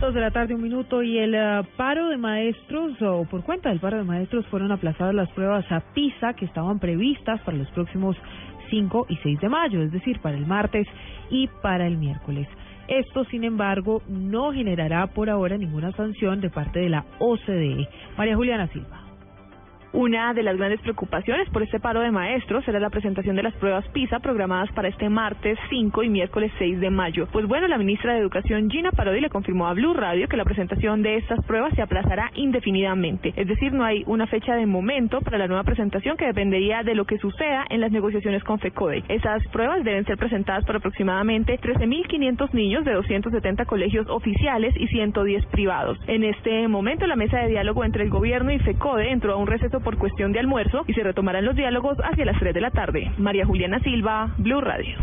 Dos de la tarde, un minuto, y el eh, paro de maestros, o por cuenta del paro de maestros, fueron aplazadas las pruebas a PISA que estaban previstas para los próximos 5 y 6 de mayo, es decir, para el martes y para el miércoles. Esto, sin embargo, no generará por ahora ninguna sanción de parte de la OCDE. María Juliana Silva. Una de las grandes preocupaciones por este paro de maestros será la presentación de las pruebas PISA programadas para este martes 5 y miércoles 6 de mayo. Pues bueno, la ministra de Educación Gina Parodi le confirmó a Blue Radio que la presentación de estas pruebas se aplazará indefinidamente. Es decir, no hay una fecha de momento para la nueva presentación que dependería de lo que suceda en las negociaciones con FECODE. Esas pruebas deben ser presentadas por aproximadamente 13.500 niños de 270 colegios oficiales y 110 privados. En este momento, la mesa de diálogo entre el gobierno y FECODE entró a un receso por cuestión de almuerzo y se retomarán los diálogos hacia las 3 de la tarde. María Juliana Silva, Blue Radio.